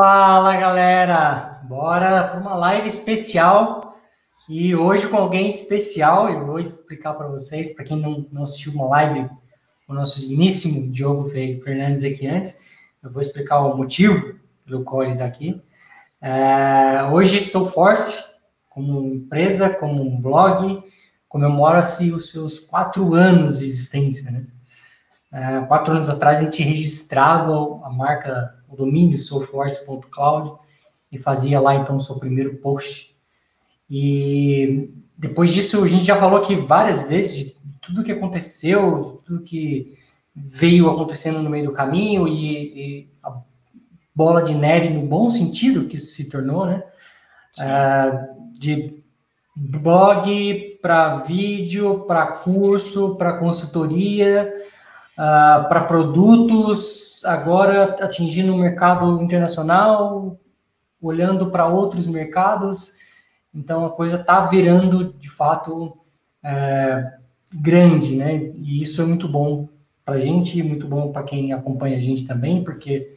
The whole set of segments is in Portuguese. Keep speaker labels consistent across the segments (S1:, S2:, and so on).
S1: Fala galera, bora para uma live especial e hoje com alguém especial. Eu vou explicar para vocês, para quem não, não assistiu uma live, o nosso digníssimo Diogo Fernandes aqui antes, eu vou explicar o motivo pelo qual ele está aqui. É, hoje sou Force, como empresa, como um blog, comemora-se os seus quatro anos de existência, né? É, quatro anos atrás a gente registrava a marca, o domínio soulforce.cloud e fazia lá então o seu primeiro post. E depois disso a gente já falou aqui várias vezes de tudo que aconteceu, de tudo que veio acontecendo no meio do caminho e, e a bola de neve no bom sentido que se tornou, né? É, de blog para vídeo, para curso, para consultoria, uh, para produtos, agora atingindo o mercado internacional, olhando para outros mercados. Então a coisa está virando de fato é, grande, né? E isso é muito bom para a gente, muito bom para quem acompanha a gente também, porque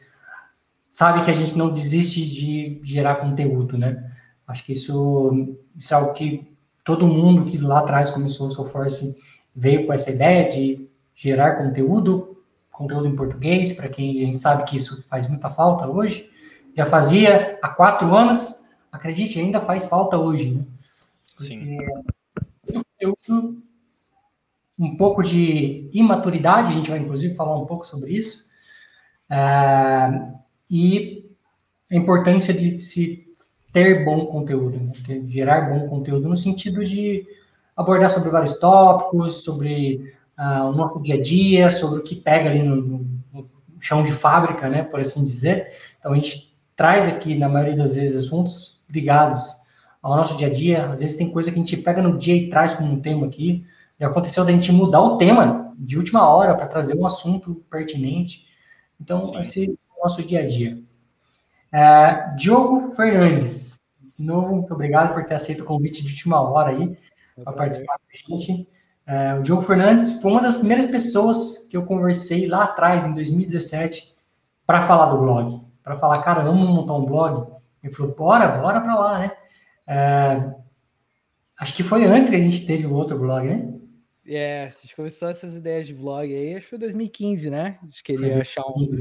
S1: sabe que a gente não desiste de gerar conteúdo, né? Acho que isso, isso é algo que todo mundo que lá atrás começou o Soulforce veio com essa ideia de gerar conteúdo, conteúdo em português, para quem a gente sabe que isso faz muita falta hoje. Já fazia há quatro anos, acredite, ainda faz falta hoje, né?
S2: Sim.
S1: Eu, um pouco de imaturidade, a gente vai inclusive falar um pouco sobre isso, é, e a importância de se ter bom conteúdo, né? gerar bom conteúdo no sentido de abordar sobre vários tópicos, sobre uh, o nosso dia a dia, sobre o que pega ali no, no, no, chão de fábrica, né, por assim dizer. Então a gente traz aqui, na maioria das vezes, assuntos ligados ao nosso dia a dia. Às vezes tem coisa que a gente pega no dia e traz como um tema aqui. Já aconteceu da gente mudar o tema de última hora para trazer um assunto pertinente. Então, esse é o nosso dia a dia. É, Diogo Fernandes, de novo, muito obrigado por ter aceito o convite de última hora aí para participar com a gente. É, o Diogo Fernandes foi uma das primeiras pessoas que eu conversei lá atrás, em 2017, para falar do blog. Para falar, cara, vamos montar um blog? Ele falou, bora, bora para lá, né? É, acho que foi antes que a gente teve o outro blog, né?
S3: É, a gente começou essas ideias de vlog aí, acho que foi 2015, né? A gente queria achar, um,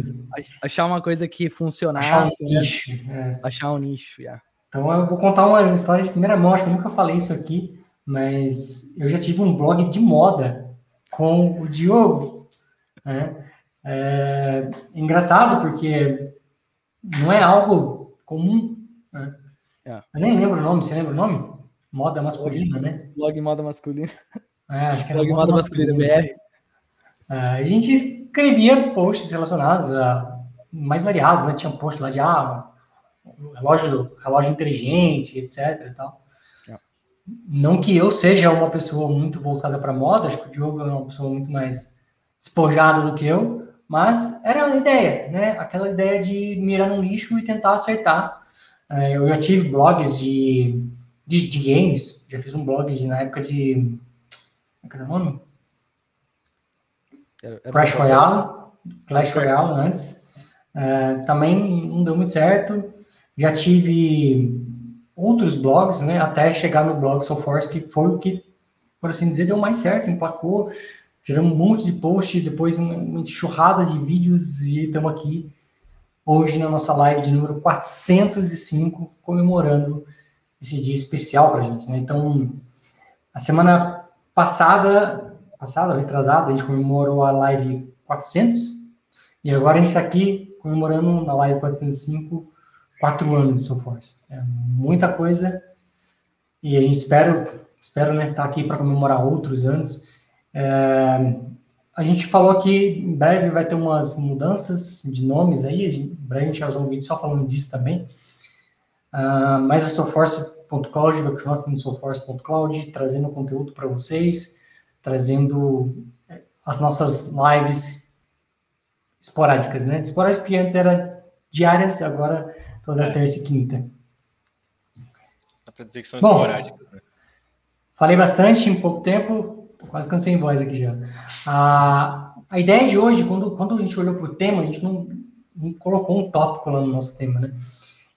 S3: achar uma coisa que funcionasse.
S1: Achar um né? nicho. É.
S3: Achar um nicho, yeah.
S1: Então eu vou contar uma história de primeira mão, acho que eu nunca falei isso aqui, mas eu já tive um blog de moda com o Diogo. Né? É engraçado porque não é algo comum. Né? É. Eu nem lembro o nome, você lembra o nome? Moda masculina, né?
S3: Blog moda masculina.
S1: É, acho que era
S3: Blog Moda Masculina BR.
S1: É, a gente escrevia posts relacionados a mais variados, né? Tinha post lá de ah, relógio, relógio inteligente, etc. E tal. Não que eu seja uma pessoa muito voltada para moda, acho que o Diogo é uma pessoa muito mais despojada do que eu, mas era a ideia, né? Aquela ideia de mirar no lixo e tentar acertar. É, eu já tive blogs de, de, de games, já fiz um blog de, na época de como é era o nome? Era, era Crash Royale. Clash Royale antes. É, também não deu muito certo. Já tive outros blogs, né? Até chegar no blog SoForce, que foi o que, por assim dizer, deu mais certo, empacou, gerou um monte de post, depois uma enxurrada de vídeos e estamos aqui hoje na nossa live de número 405, comemorando esse dia especial para a gente, né? Então, a semana passada, passada, retrasada, a gente comemorou a live 400 e agora a gente está aqui comemorando na live 405 quatro anos de Soulforce. É muita coisa e a gente espera, espero né, estar tá aqui para comemorar outros anos. É, a gente falou que em breve vai ter umas mudanças de nomes aí, em breve a gente vai fazer um vídeo só falando disso também. Uh, mas a Soulforce Soulforce.cloud, vai continuar sendo Soulforce.cloud, trazendo conteúdo para vocês, trazendo é, as nossas lives esporádicas, né? Esporádicas que antes era diárias, agora toda é. terça e quinta.
S2: Dá para dizer que são Bom, esporádicas, né?
S1: Falei bastante em pouco tempo, quase cansei sem voz aqui já. A, a ideia de hoje, quando, quando a gente olhou para o tema, a gente não, colocou um tópico lá no nosso tema, né?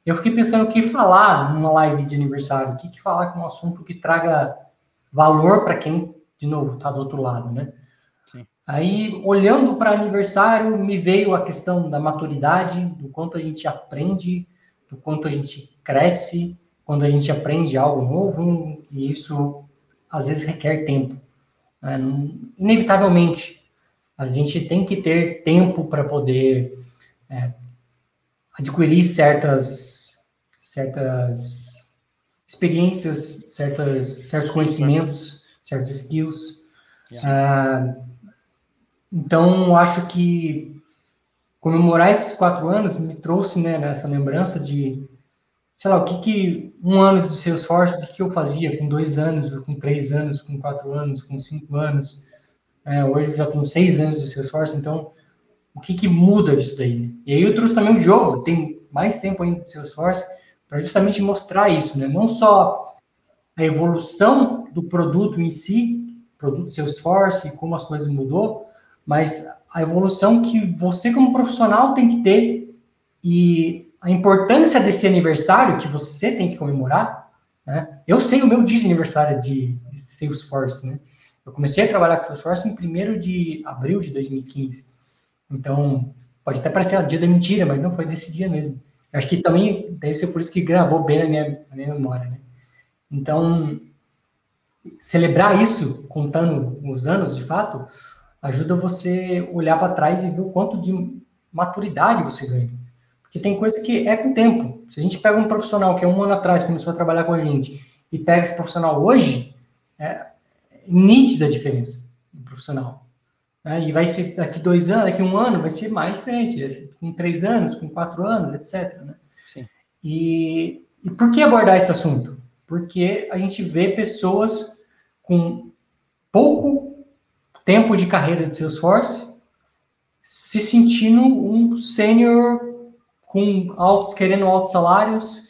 S1: Eu fiquei pensando o que falar numa live de aniversário, o que, que falar com um assunto que traga valor para quem, de novo, está do outro lado, né? Sim. Aí, olhando para aniversário, me veio a questão da maturidade, do quanto a gente aprende, do quanto a gente cresce quando a gente aprende algo novo, e isso às vezes requer tempo. Né? Inevitavelmente, a gente tem que ter tempo para poder é, adquirir certas, certas experiências, certas, certos conhecimentos, certos skills. Ah, então, acho que comemorar esses quatro anos me trouxe né, nessa lembrança de, sei lá, o que, que um ano de Salesforce, o que, que eu fazia com dois anos, com três anos, com quatro anos, com cinco anos. É, hoje eu já tenho seis anos de Salesforce, então o que, que muda disso daí? Né? E aí eu trouxe também um jogo, tem mais tempo ainda de Salesforce, para justamente mostrar isso, né? Não só a evolução do produto em si, produto Salesforce, como as coisas mudou, mas a evolução que você como profissional tem que ter e a importância desse aniversário que você tem que comemorar, né? Eu sei o meu de aniversário de, de Salesforce, né? Eu comecei a trabalhar com Salesforce em 1 de abril de 2015. Então, pode até parecer o dia da mentira, mas não foi desse dia mesmo. Eu acho que também deve ser por isso que gravou bem na minha, na minha memória, né? Então, celebrar isso, contando os anos de fato, ajuda você olhar para trás e ver o quanto de maturidade você ganha. Porque tem coisa que é com tempo. Se a gente pega um profissional que há um ano atrás começou a trabalhar com a gente e pega esse profissional hoje, é nítida a diferença do profissional. Né? E vai ser daqui dois anos, daqui um ano, vai ser mais diferente, com três anos, com quatro anos, etc. Né? Sim. E, e por que abordar esse assunto? Porque a gente vê pessoas com pouco tempo de carreira de Salesforce se sentindo um sênior com altos, querendo altos salários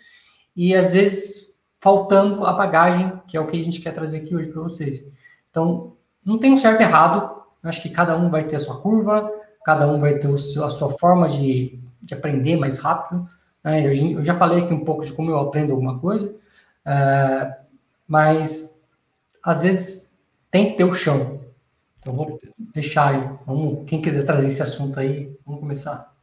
S1: e às vezes faltando a bagagem, que é o que a gente quer trazer aqui hoje para vocês. Então, não tem um certo e errado, acho que cada um vai ter a sua curva, cada um vai ter seu, a sua forma de, de aprender mais rápido. Né? Eu, eu, já falei aqui um pouco de como eu aprendo alguma coisa, uh, mas às vezes tem que ter o chão. Então vou deixar aí. Vamos, quem quiser trazer esse assunto aí, vamos começar.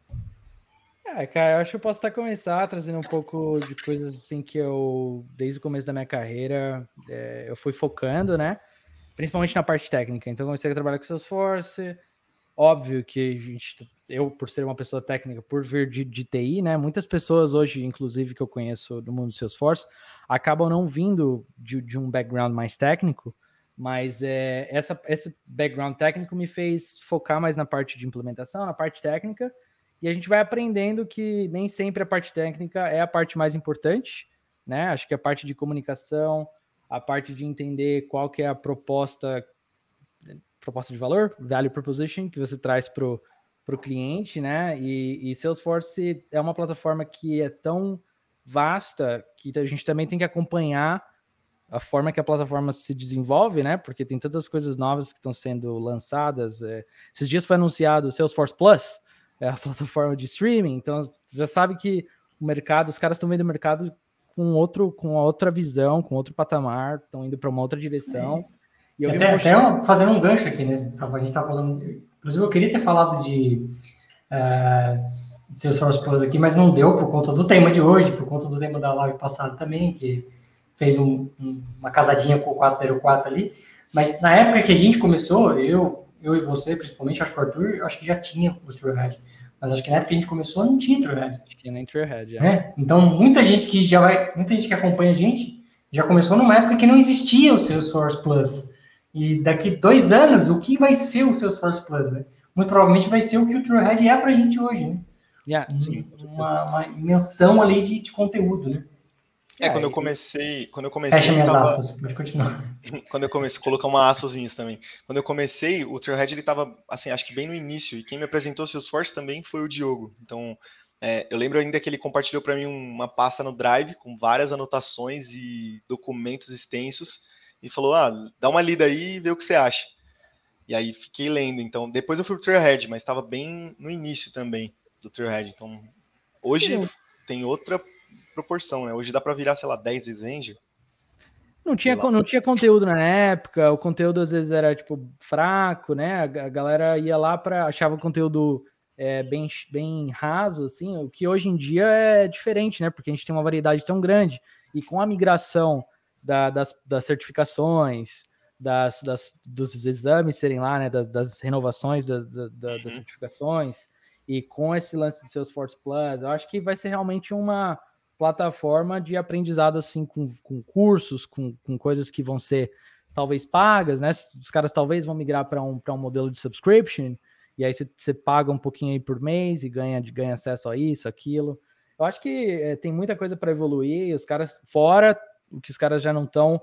S3: É, cara, eu acho que eu posso até começar trazendo um pouco de coisas assim que eu, desde o começo da minha carreira, é, eu fui focando, né? principalmente na parte técnica. Então, comecei a trabalhar com Salesforce. Óbvio que a gente, eu, por ser uma pessoa técnica, por vir de, de TI, né? Muitas pessoas hoje, inclusive, que eu conheço do mundo do Salesforce, acabam não vindo de, de um background mais técnico, mas é, essa, esse background técnico me fez focar mais na parte de implementação, na parte técnica, e a gente vai aprendendo que nem sempre a parte técnica é a parte mais importante, né? Acho que a parte de comunicação, a parte de entender qual que é a proposta proposta de valor, value proposition, que você traz para o cliente, né? E, e, Salesforce é uma plataforma que é tão vasta que a gente também tem que acompanhar a forma que a plataforma se desenvolve, né? Porque tem tantas coisas novas que estão sendo lançadas. É... Esses dias foi anunciado o Salesforce Plus, é a plataforma de streaming. Então, você já sabe que o mercado, os caras estão vendo o mercado com outro, com outra visão, com outro patamar, estão indo para uma outra direção.
S1: E eu até, até fazendo um gancho aqui, né? A gente está falando. Inclusive, eu queria ter falado de uh, Salesforce Plus aqui, mas não deu por conta do tema de hoje, por conta do tema da live passada também, que fez um, um, uma casadinha com o 404 ali. Mas na época que a gente começou, eu, eu e você, principalmente, acho que o Arthur, acho que já tinha o TrueHead. Mas acho que na época que a gente começou não tinha Trailhead.
S3: Acho que nem Trailhead,
S1: é. é. Então, muita gente que já vai, muita gente que acompanha a gente já começou numa época que não existia o Salesforce Plus. E daqui dois anos, o que vai ser o Salesforce Plus, né? Muito provavelmente vai ser o que o Trailhead é para a gente hoje, né?
S3: Yeah, sim.
S1: Uma, uma ali de, de conteúdo, né?
S2: É, quando eu comecei. Quando eu comecei.
S1: Fecha minhas tava... aspas, pode continuar.
S2: quando eu comecei, colocar uma aspas minhas também. Quando eu comecei, o Trailhead ele tava, assim, acho que bem no início. E quem me apresentou o Salesforce também foi o Diogo. Então, é, eu lembro ainda que ele compartilhou para mim uma pasta no Drive com várias anotações e documentos extensos. E falou: ah, dá uma lida aí e vê o que você acha. E aí fiquei lendo. Então, depois eu fui pro Trailhead, mas estava bem no início também. do Trailhead. Então, hoje Sim. tem outra proporção, né? Hoje dá para virar, sei lá, 10 vezes Ranger.
S3: Não tinha, não tinha conteúdo na época, o conteúdo às vezes era tipo fraco, né? A, a galera ia lá para achava o conteúdo é, bem, bem raso, assim, o que hoje em dia é diferente, né? Porque a gente tem uma variedade tão grande. E com a migração da, das, das certificações, das, das, dos exames serem lá, né? Das, das renovações das, das, das uhum. certificações, e com esse lance do Salesforce Plus, eu acho que vai ser realmente uma plataforma de aprendizado assim com, com cursos, com, com coisas que vão ser talvez pagas, né? Os caras talvez vão migrar para um, um modelo de subscription, e aí você paga um pouquinho aí por mês e ganha, ganha acesso a isso, aquilo. Eu acho que é, tem muita coisa para evoluir, os caras, fora o que os caras já não estão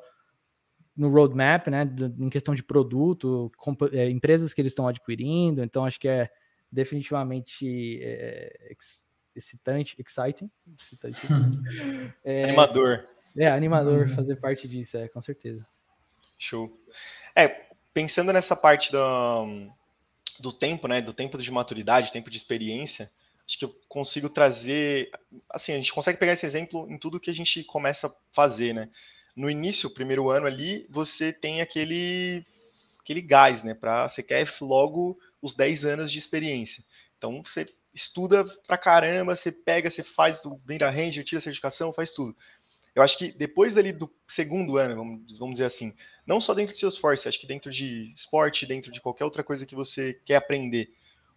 S3: no roadmap, né? Em questão de produto, é, empresas que eles estão adquirindo, então acho que é definitivamente é, excitante, exciting, excitante.
S2: é, animador.
S3: É, animador uhum. fazer parte disso, é, com certeza.
S2: Show. É, pensando nessa parte do, do tempo, né, do tempo de maturidade, tempo de experiência, acho que eu consigo trazer, assim, a gente consegue pegar esse exemplo em tudo que a gente começa a fazer, né? No início, primeiro ano ali, você tem aquele aquele gás, né, para você quer logo os 10 anos de experiência. Então, você estuda pra caramba, você pega, você faz o Benda Ranger, tira a certificação, faz tudo. Eu acho que depois ali do segundo ano, vamos, vamos dizer assim, não só dentro de Salesforce, acho que dentro de esporte, dentro de qualquer outra coisa que você quer aprender,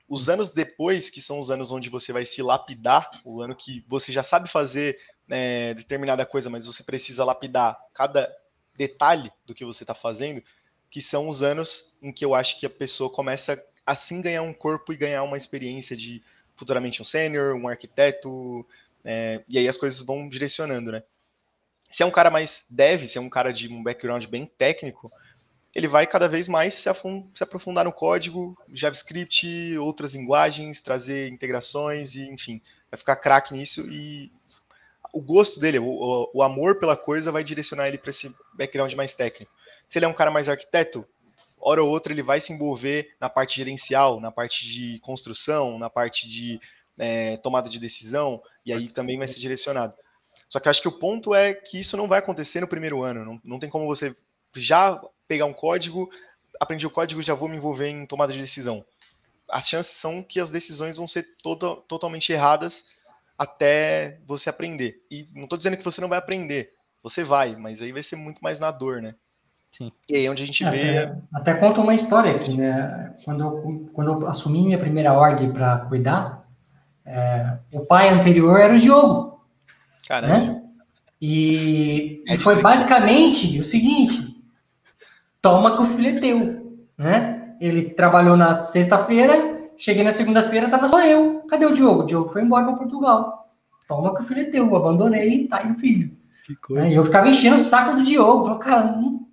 S2: os anos depois, que são os anos onde você vai se lapidar, o ano que você já sabe fazer é, determinada coisa, mas você precisa lapidar cada detalhe do que você está fazendo, que são os anos em que eu acho que a pessoa começa assim ganhar um corpo e ganhar uma experiência de futuramente um sênior, um arquiteto, é, e aí as coisas vão direcionando, né? Se é um cara mais dev, se é um cara de um background bem técnico, ele vai cada vez mais se, se aprofundar no código, JavaScript, outras linguagens, trazer integrações e, enfim, vai ficar craque nisso e o gosto dele, o, o amor pela coisa vai direcionar ele para esse background mais técnico. Se ele é um cara mais arquiteto, hora ou outra ele vai se envolver na parte gerencial, na parte de construção, na parte de é, tomada de decisão, e aí também vai ser direcionado. Só que eu acho que o ponto é que isso não vai acontecer no primeiro ano. Não, não tem como você já pegar um código, aprendi o código, já vou me envolver em tomada de decisão. As chances são que as decisões vão ser to totalmente erradas até você aprender. E não estou dizendo que você não vai aprender, você vai, mas aí vai ser muito mais na dor, né?
S3: Sim.
S2: E aí é onde a gente vê.
S1: Até, até conta uma história aqui, né? Quando eu, quando eu assumi minha primeira org para cuidar, é, o pai anterior era o Diogo.
S2: Caramba. Né?
S1: E, é e foi basicamente o seguinte: toma que o filho é teu. Né? Ele trabalhou na sexta-feira, cheguei na segunda-feira, tava só eu. Cadê o Diogo? O Diogo foi embora para Portugal. Toma que o filho é teu. Abandonei, tá aí o filho. Que coisa. E eu ficava enchendo o saco do Diogo. Falei, cara, não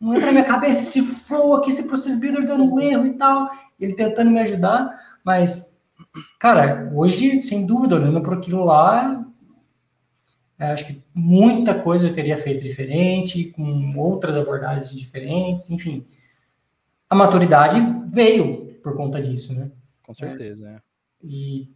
S1: não entra na minha cabeça esse flow aqui, esse process builder dando um erro e tal. Ele tentando me ajudar, mas, cara, hoje, sem dúvida, olhando para aquilo lá, é, acho que muita coisa eu teria feito diferente, com outras abordagens diferentes, enfim. A maturidade veio por conta disso, né?
S3: Com certeza, é.
S1: E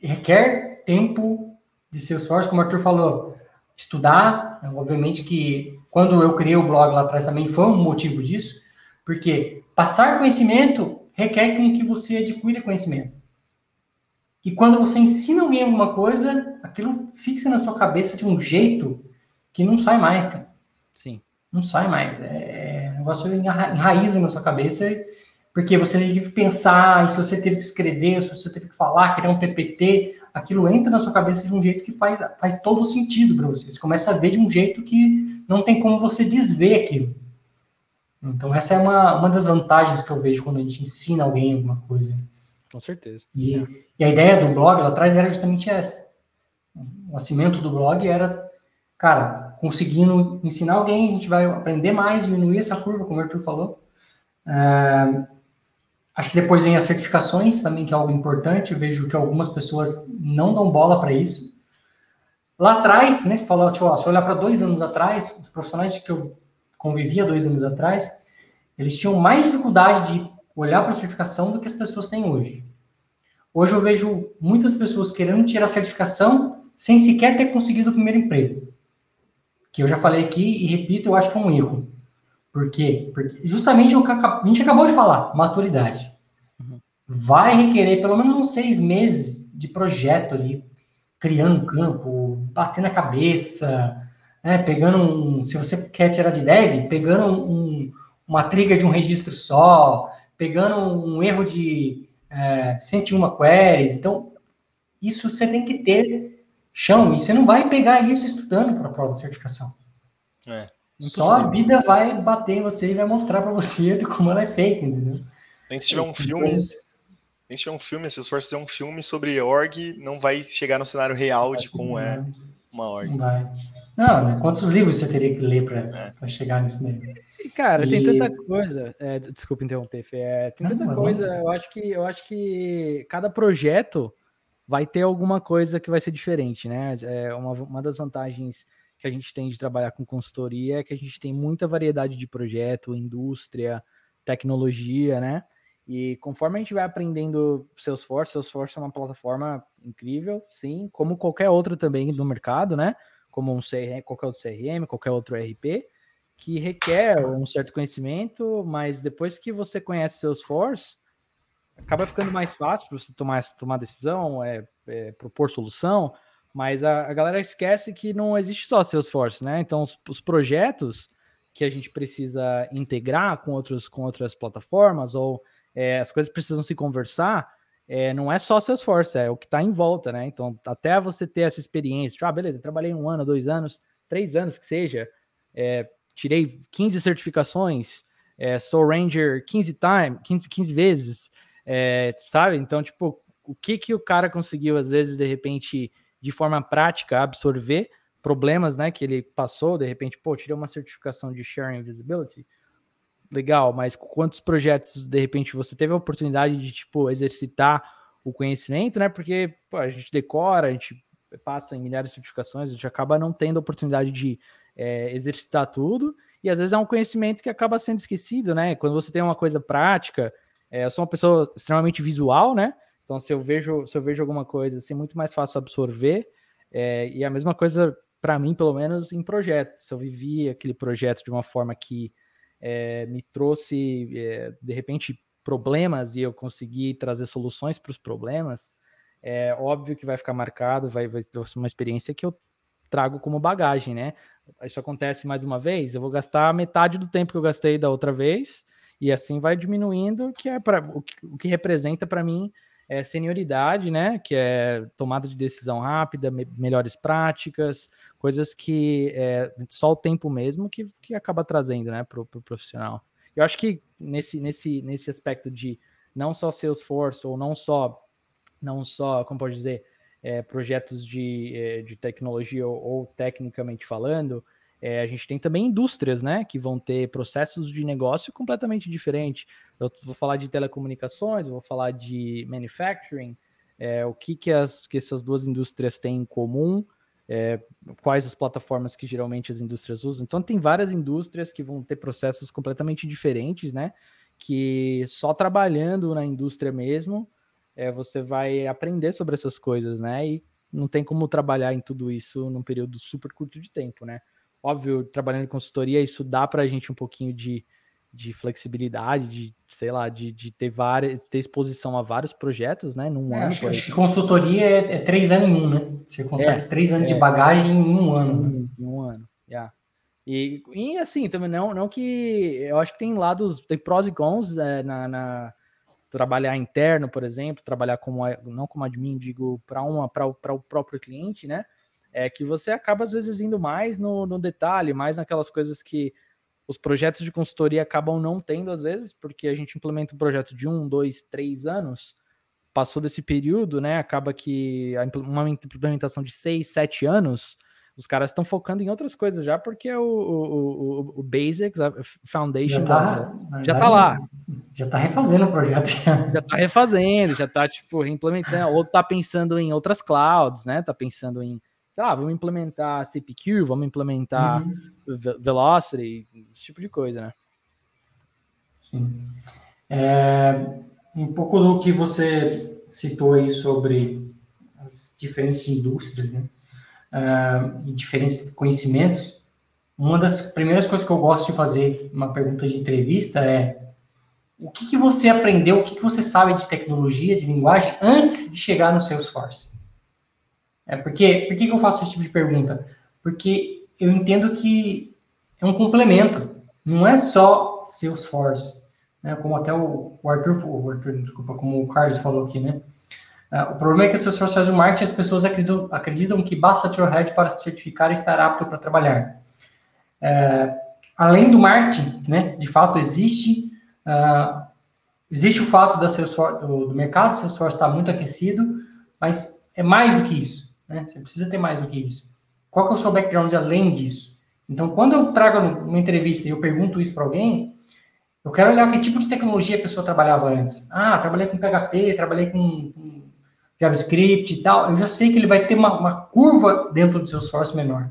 S1: requer tempo de ser sorte, como o Arthur falou, estudar, obviamente que quando eu criei o blog lá atrás também foi um motivo disso, porque passar conhecimento requer que você adquira conhecimento. E quando você ensina alguém alguma coisa, aquilo fixa na sua cabeça de um jeito que não sai mais, cara.
S3: Sim.
S1: Não sai mais. É, o negócio enraiza na sua cabeça, porque você teve que pensar, se você teve que escrever, se você teve que falar, criar um PPT, aquilo entra na sua cabeça de um jeito que faz, faz todo sentido para você. Você começa a ver de um jeito que não tem como você desver aquilo. Então, essa é uma, uma das vantagens que eu vejo quando a gente ensina alguém alguma coisa.
S3: Com certeza.
S1: E, é. e a ideia do blog lá atrás era justamente essa. O nascimento do blog era, cara, conseguindo ensinar alguém, a gente vai aprender mais, diminuir essa curva, como o Arthur falou. É, Acho que depois vem as certificações também, que é algo importante. Eu vejo que algumas pessoas não dão bola para isso. Lá atrás, né, falou, tipo, ó, se olhar para dois anos atrás, os profissionais que eu convivia dois anos atrás, eles tinham mais dificuldade de olhar para a certificação do que as pessoas têm hoje. Hoje eu vejo muitas pessoas querendo tirar a certificação sem sequer ter conseguido o primeiro emprego. Que eu já falei aqui e repito, eu acho que é um erro. Por quê? Porque justamente o que a gente acabou de falar, maturidade. Uhum. Vai requerer pelo menos uns seis meses de projeto ali, criando um campo, batendo a cabeça, né, pegando um. Se você quer tirar de dev, pegando um, uma trigger de um registro só, pegando um erro de é, 101 queries. Então, isso você tem que ter chão, e você não vai pegar isso estudando para a prova de certificação. É, Só a vida vai bater em você e vai mostrar para você como ela é feita, entendeu?
S2: Nem se tiver um filme. Nem se tiver um filme, se for fazer um filme sobre org, não vai chegar no cenário real de como é uma org. Não vai.
S1: Não, né? quantos livros você teria que ler para é. chegar nisso daí?
S3: Cara, e... tem tanta coisa. É, desculpa interromper, Fê. É, tem tanta não, coisa. Não. Eu acho que eu acho que cada projeto vai ter alguma coisa que vai ser diferente, né? É uma, uma das vantagens que a gente tem de trabalhar com consultoria é que a gente tem muita variedade de projeto, indústria, tecnologia, né? E conforme a gente vai aprendendo Salesforce, Salesforce é uma plataforma incrível, sim, como qualquer outra também no mercado, né? Como um CRM, qualquer outro CRM, qualquer outro RP, que requer um certo conhecimento, mas depois que você conhece Salesforce, acaba ficando mais fácil para você tomar, tomar decisão, é, é, propor solução, mas a, a, galera esquece que não existe só Salesforce, né? Então, os, os, projetos que a gente precisa integrar com, outros, com outras plataformas, ou é, as coisas precisam se conversar, é, não é só Salesforce, é o que está em volta, né? Então, até você ter essa experiência, tipo, ah, beleza, trabalhei um ano, dois anos, três anos que seja, é, tirei 15 certificações, é, sou Ranger 15 time, 15, 15 vezes, é, sabe? Então, tipo, o que que o cara conseguiu, às vezes, de repente, de forma prática, absorver problemas, né, que ele passou, de repente, pô, tirei uma certificação de Sharing Visibility, legal, mas quantos projetos, de repente, você teve a oportunidade de, tipo, exercitar o conhecimento, né, porque pô, a gente decora, a gente passa em milhares de certificações, a gente acaba não tendo a oportunidade de é, exercitar tudo, e às vezes é um conhecimento que acaba sendo esquecido, né, quando você tem uma coisa prática, é, eu sou uma pessoa extremamente visual, né? Então, se eu vejo, se eu vejo alguma coisa, assim, muito mais fácil absorver. É, e a mesma coisa para mim, pelo menos, em projeto. Se eu vivi aquele projeto de uma forma que é, me trouxe, é, de repente, problemas e eu consegui trazer soluções para os problemas, é óbvio que vai ficar marcado, vai, vai ser uma experiência que eu trago como bagagem, né? Isso acontece mais uma vez, eu vou gastar metade do tempo que eu gastei da outra vez e assim vai diminuindo, que é para o, que, o que representa para mim é senioridade, né? Que é tomada de decisão rápida, me, melhores práticas, coisas que é só o tempo mesmo que, que acaba trazendo, né, para o pro profissional. Eu acho que nesse, nesse, nesse aspecto de não só Salesforce ou não só, não só, como pode dizer, é, projetos de, é, de tecnologia ou, ou tecnicamente falando, é, a gente tem também indústrias, né, que vão ter processos de negócio completamente diferentes. Eu vou falar de telecomunicações, vou falar de manufacturing, é, o que, que, as, que essas duas indústrias têm em comum, é, quais as plataformas que geralmente as indústrias usam. Então, tem várias indústrias que vão ter processos completamente diferentes, né, que só trabalhando na indústria mesmo, é, você vai aprender sobre essas coisas, né, e não tem como trabalhar em tudo isso num período super curto de tempo, né. Óbvio, trabalhando em consultoria, isso dá para a gente um pouquinho de, de flexibilidade, de, sei lá, de, de ter várias, ter exposição a vários projetos, né? Num é, ano.
S1: Acho, acho que consultoria é, é, três anos em um, né? Você consegue é, três anos é, de bagagem em um ano. Né?
S3: Em um ano, yeah. E, e assim, também não, não que. Eu acho que tem lados, tem prós e cons é, na, na, trabalhar interno, por exemplo, trabalhar como não como admin, digo, para uma para o próprio cliente, né? É que você acaba às vezes indo mais no, no detalhe, mais naquelas coisas que os projetos de consultoria acabam não tendo às vezes, porque a gente implementa um projeto de um, dois, três anos, passou desse período, né? Acaba que uma implementação de seis, sete anos, os caras estão focando em outras coisas já, porque é o, o, o, o Basics, a Foundation já tá, já tá lá.
S1: Já tá refazendo o projeto.
S3: Já tá refazendo, já tá, tipo, reimplementando, ou tá pensando em outras clouds, né? Tá pensando em sei lá, vamos implementar CPQ, vamos implementar uhum. Velocity, esse tipo de coisa, né?
S1: Sim. É, um pouco do que você citou aí sobre as diferentes indústrias, né? Uh, e diferentes conhecimentos, uma das primeiras coisas que eu gosto de fazer uma pergunta de entrevista é o que, que você aprendeu, o que, que você sabe de tecnologia, de linguagem, antes de chegar no Salesforce? É porque, por que, eu faço esse tipo de pergunta? Porque eu entendo que é um complemento, não é só Salesforce, né? como até o, o Arthur, o Arthur, desculpa, como o Carlos falou aqui, né? Uh, o problema é que a Salesforce faz o marketing as pessoas acreditam, acreditam que basta Trailhead para se certificar e estar apto para trabalhar. Uh, além do marketing, né, de fato existe Uh, existe o fato da Salesforce, do, do mercado Salesforce estar muito aquecido, mas é mais do que isso. Né? Você precisa ter mais do que isso. Qual que é o seu background além disso? Então, quando eu trago uma entrevista e eu pergunto isso para alguém, eu quero olhar que tipo de tecnologia a pessoa trabalhava antes. Ah, trabalhei com PHP, trabalhei com, com JavaScript e tal. Eu já sei que ele vai ter uma, uma curva dentro do seu source menor.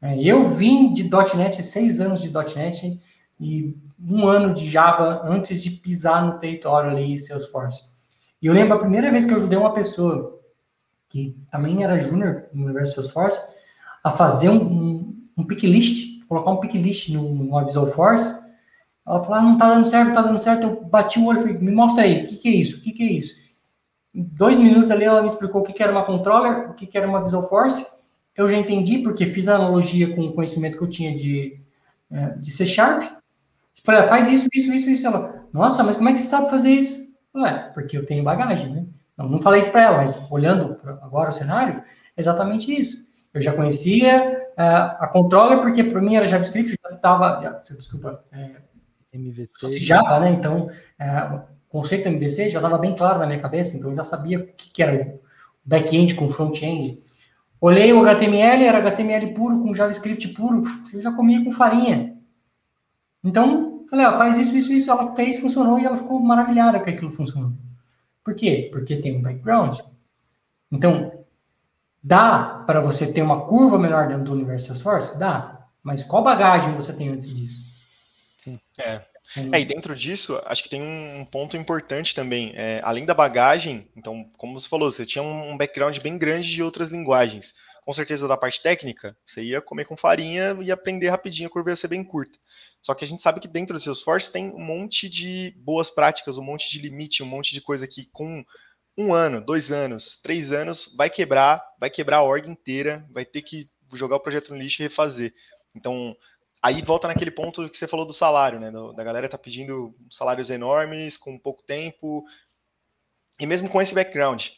S1: É, eu vim de .NET, seis anos de .NET, e um ano de Java antes de pisar no território ali Salesforce. E eu lembro a primeira vez que eu ajudei uma pessoa que também era júnior no universo Salesforce a fazer um, um, um pick list, colocar um pick list no, no Visual Force. Ela falou, ah, não tá dando certo, não tá dando certo. Eu bati o olho e falei, me mostra aí, o que, que é isso? O que, que é isso? Em dois minutos ali ela me explicou o que, que era uma controller, o que, que era uma Visual Force. Eu já entendi, porque fiz a analogia com o conhecimento que eu tinha de, eh, de C Sharp. Falei, ah, faz isso, isso, isso, isso. Ela, nossa, mas como é que você sabe fazer isso? Ué, porque eu tenho bagagem, né? Não, não falei isso para ela, mas olhando agora o cenário, é exatamente isso. Eu já conhecia uh, a controller, porque para mim era JavaScript, já estava, desculpa, é, MVC. Java, né? Então, uh, o conceito MVC já estava bem claro na minha cabeça, então eu já sabia o que, que era o back-end com front-end. Olhei o HTML, era HTML puro com JavaScript puro, eu já comia com farinha. Então, Falei, ó, faz isso, isso, isso. Ela fez, funcionou e ela ficou maravilhada que aquilo funcionou. Por quê? Porque tem um background. Então, dá para você ter uma curva menor dentro do universo Salesforce? Dá. Mas qual bagagem você tem antes disso?
S2: Sim. É. É, e dentro disso, acho que tem um ponto importante também. É, além da bagagem, então, como você falou, você tinha um background bem grande de outras linguagens com certeza da parte técnica, você ia comer com farinha e aprender rapidinho, a curva ia ser bem curta. Só que a gente sabe que dentro do Salesforce tem um monte de boas práticas, um monte de limite, um monte de coisa que com um ano, dois anos, três anos, vai quebrar, vai quebrar a org inteira, vai ter que jogar o projeto no lixo e refazer. Então, aí volta naquele ponto que você falou do salário, né? Da galera tá pedindo salários enormes, com pouco tempo, e mesmo com esse background,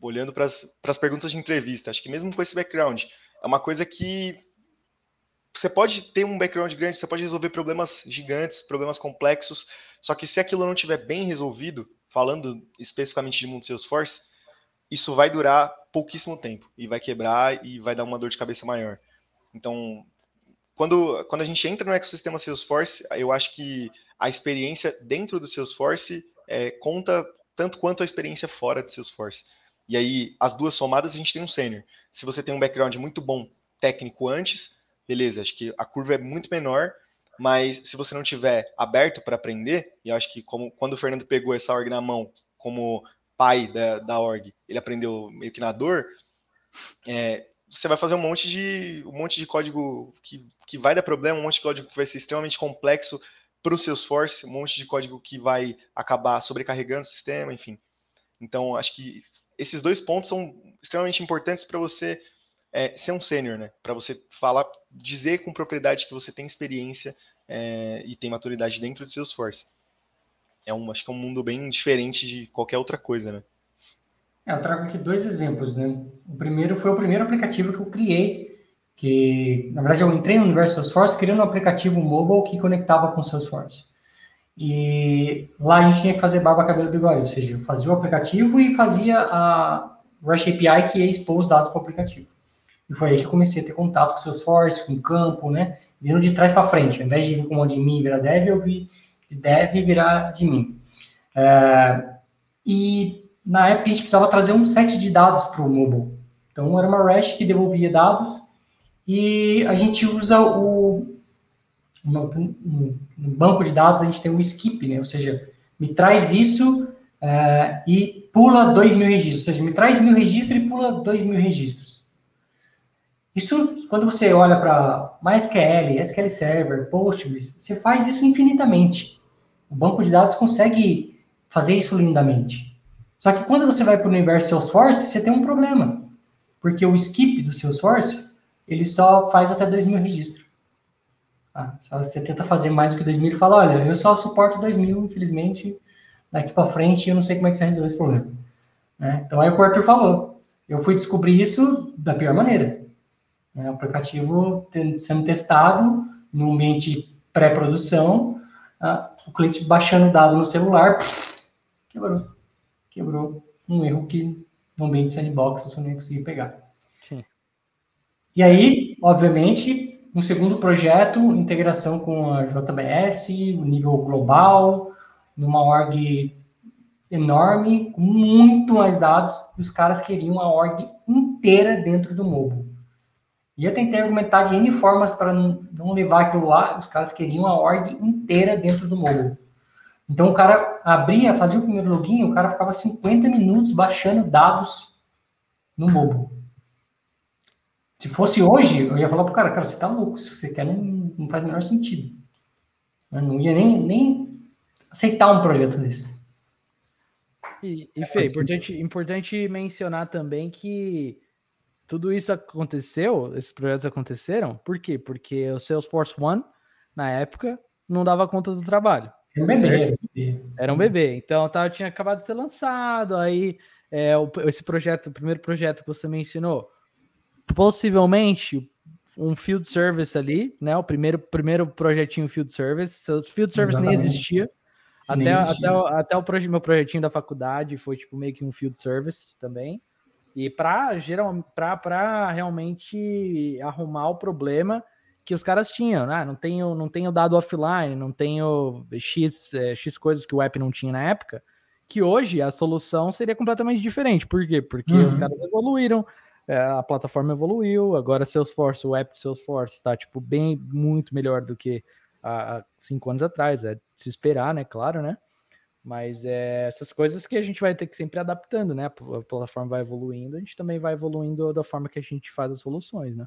S2: olhando para as perguntas de entrevista, acho que mesmo com esse background, é uma coisa que você pode ter um background grande, você pode resolver problemas gigantes, problemas complexos, só que se aquilo não estiver bem resolvido, falando especificamente de mundo Salesforce, isso vai durar pouquíssimo tempo e vai quebrar e vai dar uma dor de cabeça maior. Então, quando, quando a gente entra no ecossistema Salesforce, eu acho que a experiência dentro do Salesforce é, conta tanto quanto a experiência fora de Salesforce. E aí, as duas somadas, a gente tem um sênior. Se você tem um background muito bom técnico antes, beleza, acho que a curva é muito menor, mas se você não tiver aberto para aprender, e eu acho que como quando o Fernando pegou essa org na mão como pai da, da org, ele aprendeu meio que na dor, é, você vai fazer um monte de um monte de código que, que vai dar problema, um monte de código que vai ser extremamente complexo para o Salesforce, um monte de código que vai acabar sobrecarregando o sistema, enfim. Então, acho que esses dois pontos são extremamente importantes para você é, ser um sênior, né? Para você falar, dizer com propriedade que você tem experiência é, e tem maturidade dentro do seu esforço. É um, acho que é um mundo bem diferente de qualquer outra coisa, né?
S1: É, eu trago aqui dois exemplos, né? O primeiro foi o primeiro aplicativo que eu criei, que na verdade eu entrei no universo Salesforce criando um aplicativo mobile que conectava com Salesforce. E lá a gente tinha que fazer barba, cabelo, bigode, ou seja, eu fazia o aplicativo e fazia a REST API que ia expor os dados para o aplicativo. E foi aí que eu comecei a ter contato com seus Salesforce, com o campo, né? Vindo de trás para frente. Ao invés de vir como admin virar dev, eu vi de dev virar admin. É, e na época a gente precisava trazer um set de dados para o mobile. Então era uma REST que devolvia dados e a gente usa o no, banco de dados a gente tem um skip, né? Ou seja, me traz isso é, e pula 2 mil registros, ou seja, me traz mil registros e pula 2 mil registros. Isso, quando você olha para MySQL, SQL Server, Postgres, você faz isso infinitamente. O banco de dados consegue fazer isso lindamente. Só que quando você vai para o universo Salesforce, você tem um problema. Porque o skip do Salesforce, ele só faz até 2 mil registros. Ah, você tenta fazer mais do que 2 mil e fala, olha, eu só suporto 2 mil, infelizmente, daqui para frente eu não sei como é que você resolve esse problema. Né? Então aí o Arthur falou, eu fui descobrir isso da pior maneira. Né? O aplicativo sendo testado no ambiente pré-produção, ah, o cliente baixando dado no celular, quebrou. Quebrou um erro que no ambiente sandbox você não ia conseguir pegar. Sim. E aí, obviamente, um segundo projeto, integração com a JBS, nível global, numa org enorme, com muito mais dados, os caras queriam a org inteira dentro do mobile. E eu tentei argumentar de N formas para não levar aquilo lá, os caras queriam a org inteira dentro do mobile. Então o cara abria, fazia o primeiro login, o cara ficava 50 minutos baixando dados no mobile. Se fosse hoje, eu ia falar pro cara, cara, você tá louco, se você quer, não, não faz o menor sentido. Eu não ia nem, nem aceitar um projeto desse.
S3: E, e Fê, importante, importante mencionar também que tudo isso aconteceu, esses projetos aconteceram, por quê? Porque o Salesforce One, na época, não dava conta do trabalho.
S1: Era um bebê.
S3: Era um bebê. Então, tá, tinha acabado de ser lançado, aí é, esse projeto, o primeiro projeto que você mencionou, possivelmente um field service ali, né? O primeiro, primeiro projetinho field service. O field service Exatamente. nem existia. Até, até, até o proje meu projetinho da faculdade foi tipo meio que um field service também. E para geral, para realmente arrumar o problema que os caras tinham, né? Não tenho, não tenho dado offline, não tenho X, é, X coisas que o app não tinha na época, que hoje a solução seria completamente diferente. Por quê? Porque uhum. os caras evoluíram, é, a plataforma evoluiu, agora Salesforce, o app Salesforce está tipo bem muito melhor do que há, cinco anos atrás, é de se esperar, né? Claro, né? Mas é essas coisas que a gente vai ter que sempre adaptando, né? A plataforma vai evoluindo, a gente também vai evoluindo da forma que a gente faz as soluções, né?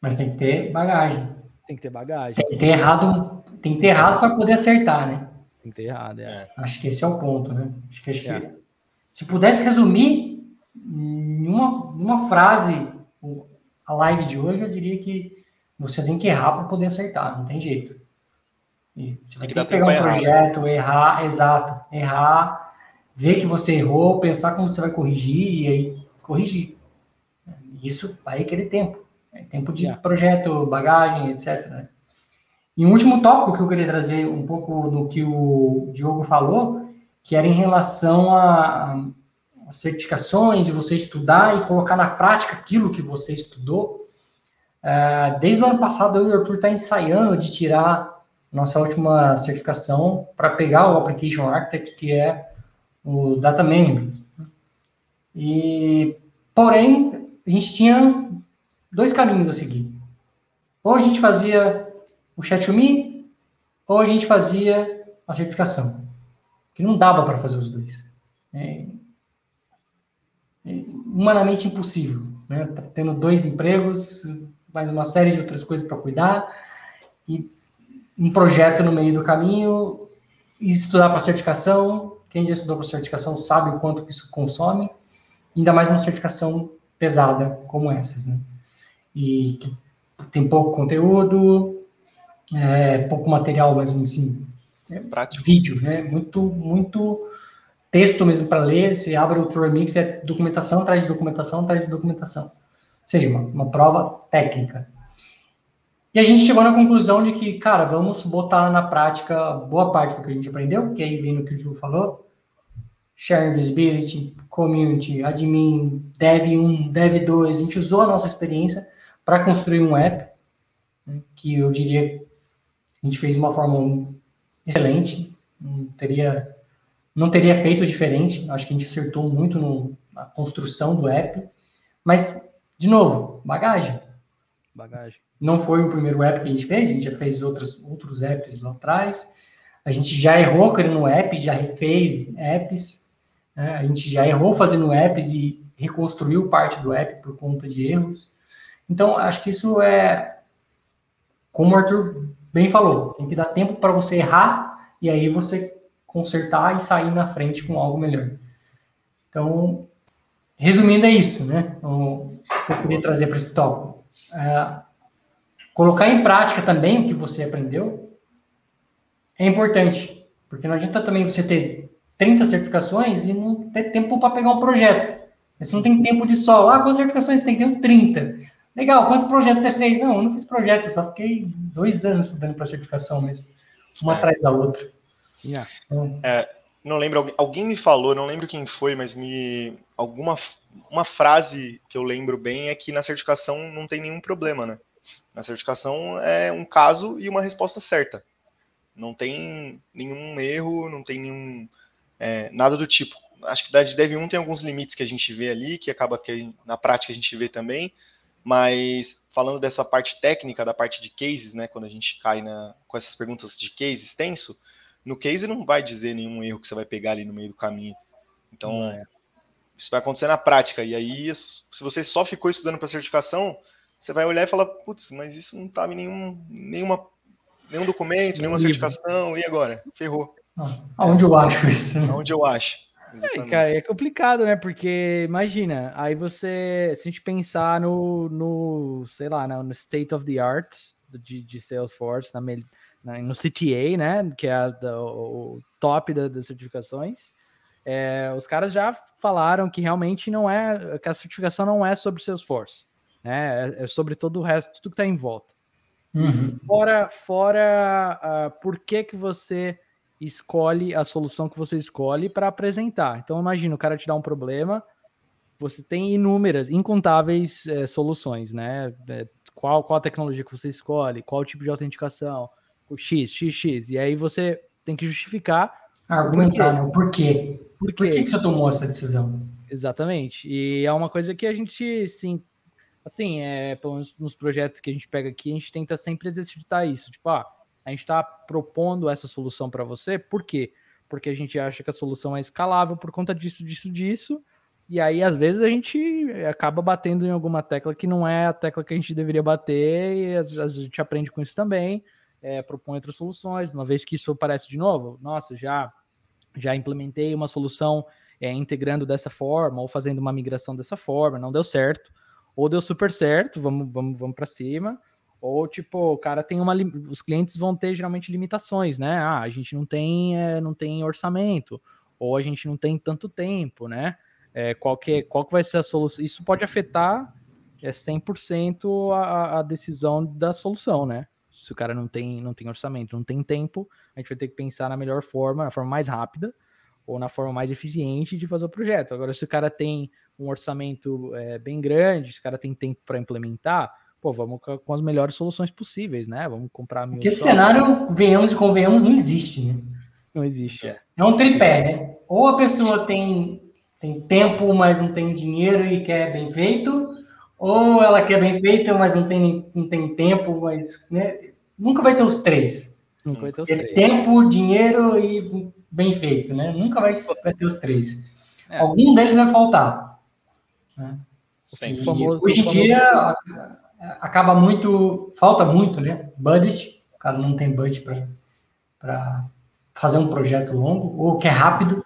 S1: Mas tem que ter bagagem.
S3: Tem que ter bagagem.
S1: Tem que ter errado, tem que ter errado para poder acertar, né?
S3: Tem que ter errado, é.
S1: Acho que esse é o ponto, né? Acho que, acho é. que se pudesse resumir em uma, uma frase a live de hoje, eu diria que você tem que errar para poder acertar, não tem jeito. E você vai ter que pegar um né? projeto, errar, exato, errar, ver que você errou, pensar como você vai corrigir e aí corrigir. Isso vai requerer tempo. Né? Tempo de yeah. projeto, bagagem, etc. Né? E um último tópico que eu queria trazer um pouco do que o Diogo falou, que era em relação a, certificações e você estudar e colocar na prática aquilo que você estudou. Uh, desde o ano passado, eu e o Arthur está ensaiando de tirar nossa última certificação para pegar o Application Architect, que é o Data Management. E, porém, a gente tinha dois caminhos a seguir. Ou a gente fazia o Chat2Me, ou a gente fazia a certificação. Que não dava para fazer os dois. É, humanamente impossível, né? Tá tendo dois empregos, mais uma série de outras coisas para cuidar e um projeto no meio do caminho estudar para certificação. Quem já estudou para certificação sabe o quanto isso consome, ainda mais uma certificação pesada como essas, né? E que tem pouco conteúdo, é, pouco material, mas assim, é, vídeo, né? Muito, muito texto mesmo para ler, você abre o Remix, é documentação atrás de documentação atrás de documentação. Ou seja, uma, uma prova técnica. E a gente chegou na conclusão de que, cara, vamos botar na prática boa parte do que a gente aprendeu, que aí vem no que o Ju falou, Share Visibility, Community, Admin, Dev 1, Dev 2, a gente usou a nossa experiência para construir um app, né, que eu diria a gente fez de uma forma excelente, não teria não teria feito diferente. Acho que a gente acertou muito no, na construção do app. Mas, de novo, bagagem.
S3: Bagagem.
S1: Não foi o primeiro app que a gente fez, a gente já fez outros, outros apps lá atrás. A gente já errou criando app, já refez apps, né? a gente já errou fazendo apps e reconstruiu parte do app por conta de erros. Então, acho que isso é, como o Arthur bem falou, tem que dar tempo para você errar e aí você consertar e sair na frente com algo melhor. Então, resumindo, é isso, né? O que eu queria trazer para esse tópico. É, colocar em prática também o que você aprendeu é importante, porque não adianta também você ter 30 certificações e não ter tempo para pegar um projeto. Você não tem tempo de só, ah, quantas certificações você tem? Tenho 30. Legal, quantos projetos você fez? Não, eu não fiz projeto, eu só fiquei dois anos estudando para certificação mesmo, uma atrás da outra.
S2: Yeah. É, não lembro, alguém me falou, não lembro quem foi, mas me alguma uma frase que eu lembro bem é que na certificação não tem nenhum problema, né? Na certificação é um caso e uma resposta certa. Não tem nenhum erro, não tem nenhum é, nada do tipo. Acho que da Dev 1 tem alguns limites que a gente vê ali, que acaba que na prática a gente vê também, mas falando dessa parte técnica, da parte de cases, né, quando a gente cai na, com essas perguntas de case extenso, no case não vai dizer nenhum erro que você vai pegar ali no meio do caminho. Então, é. isso vai acontecer na prática. E aí, se você só ficou estudando para certificação, você vai olhar e falar, putz, mas isso não estava em nenhum, nenhuma, nenhum documento, nenhuma certificação, e agora? Ferrou.
S1: Ah, aonde eu acho isso?
S2: Aonde eu acho.
S3: É, cara, é complicado, né? Porque imagina, aí você, se a gente pensar no, no sei lá, no state of the art de, de Salesforce, na, na, no CTA, né? Que é a, o top da, das certificações. É, os caras já falaram que realmente não é, que a certificação não é sobre Salesforce, né? É, é sobre todo o resto, tudo que está em volta. Uhum. Fora, fora uh, por que que você escolhe a solução que você escolhe para apresentar. Então, imagina, o cara te dá um problema, você tem inúmeras, incontáveis é, soluções, né? É, qual, qual a tecnologia que você escolhe, qual tipo de autenticação, o X, X, X. E aí você tem que justificar.
S1: Argumentar, né? Por quê? Por, Por que, que você tomou essa decisão?
S3: Exatamente. E é uma coisa que a gente, sim, assim, é, pelo menos nos projetos que a gente pega aqui, a gente tenta sempre exercitar isso. Tipo, ah, a gente está propondo essa solução para você, por quê? Porque a gente acha que a solução é escalável por conta disso, disso, disso. E aí, às vezes, a gente acaba batendo em alguma tecla que não é a tecla que a gente deveria bater, e às vezes a gente aprende com isso também, é, propõe outras soluções. Uma vez que isso aparece de novo, nossa, já, já implementei uma solução é, integrando dessa forma, ou fazendo uma migração dessa forma, não deu certo, ou deu super certo, vamos, vamos, vamos para cima. Ou, tipo, o cara tem uma. Os clientes vão ter geralmente limitações, né? Ah, a gente não tem, é, não tem orçamento, ou a gente não tem tanto tempo, né? É, qual, que, qual que vai ser a solução? Isso pode afetar é, 100% a, a decisão da solução, né? Se o cara não tem, não tem orçamento, não tem tempo, a gente vai ter que pensar na melhor forma, na forma mais rápida ou na forma mais eficiente de fazer o projeto. Agora, se o cara tem um orçamento é, bem grande, se o cara tem tempo para implementar, pô, vamos com as melhores soluções possíveis, né? Vamos comprar
S1: mil. Porque esse cenário, venhamos e convenhamos, não existe, né?
S3: Não existe.
S1: É, é um tripé, né? Ou a pessoa tem, tem tempo, mas não tem dinheiro e quer bem feito, ou ela quer bem feito, mas não tem, não tem tempo, mas né? Nunca vai ter os três.
S3: Nunca vai ter os três.
S1: Tempo, dinheiro e bem feito, né? Nunca vai, vai ter os três. É. Algum deles vai faltar. Né? Sim, famoso, hoje em dia, acaba muito, falta muito, né? Budget, o cara não tem budget para fazer um projeto longo, ou que é rápido,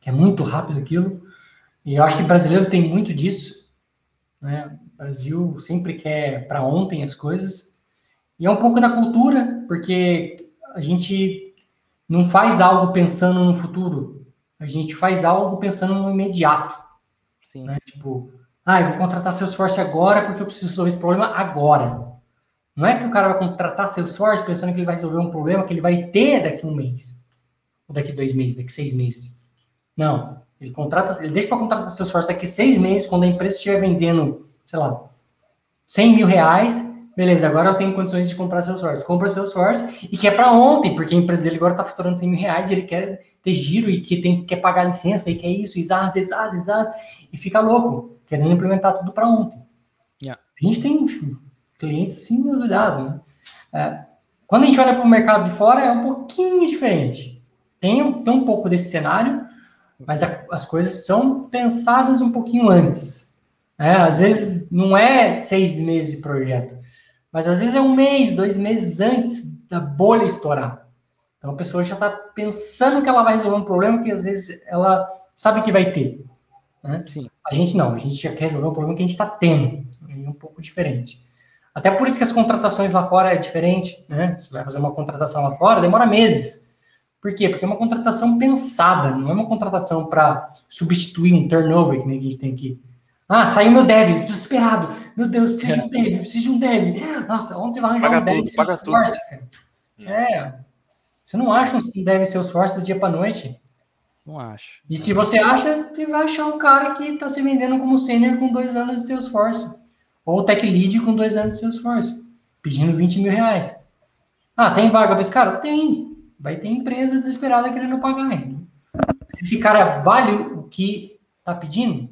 S1: que é muito rápido aquilo. E eu acho que o brasileiro tem muito disso, né? O Brasil sempre quer para ontem as coisas. E é um pouco da cultura, porque a gente não faz algo pensando no futuro, a gente faz algo pensando no imediato. Sim. Né? Tipo, ah, eu vou contratar Salesforce agora porque eu preciso resolver esse problema agora. Não é que o cara vai contratar Salesforce pensando que ele vai resolver um problema que ele vai ter daqui um mês, ou daqui dois meses, daqui seis meses. Não. Ele contrata, ele deixa para contratar Salesforce daqui seis meses, quando a empresa estiver vendendo, sei lá, 100 mil reais. Beleza, agora eu tenho condições de comprar Salesforce. Compra Salesforce e quer para ontem, porque a empresa dele agora está faturando 100 mil reais e ele quer ter giro e que tem, quer pagar licença e quer isso, e zaz, e zaz, e zaz, e fica louco querendo implementar tudo para ontem. Yeah. A gente tem clientes assim, cuidado, né? É, Quando a gente olha para o mercado de fora, é um pouquinho diferente. Tem, tem um pouco desse cenário, mas a, as coisas são pensadas um pouquinho antes. É, às vezes não é seis meses de projeto, mas às vezes é um mês, dois meses antes da bolha estourar. Então a pessoa já está pensando que ela vai resolver um problema que às vezes ela sabe que vai ter. Né? A gente não, a gente já quer resolver um problema que a gente está tendo. É um pouco diferente. Até por isso que as contratações lá fora é diferente, né? Você vai fazer uma contratação lá fora, demora meses. Por quê? Porque é uma contratação pensada, não é uma contratação para substituir um turnover que nem a gente tem aqui. Ah, saiu meu dev, desesperado. Meu Deus, preciso de um dev, preciso de um dev. Nossa, onde você vai arranjar
S2: paga
S1: um dev
S2: tudo, paga tudo.
S1: cara? É. Você não acha um dev Salesforce do dia para noite?
S3: Não acho.
S1: E se você acha, você vai achar um cara que está se vendendo como sênior com dois anos de Salesforce. Ou tech lead com dois anos de Salesforce, pedindo 20 mil reais. Ah, tem vaga para esse cara? Tem. Vai ter empresa desesperada querendo pagar. Hein? Esse cara vale o que está pedindo?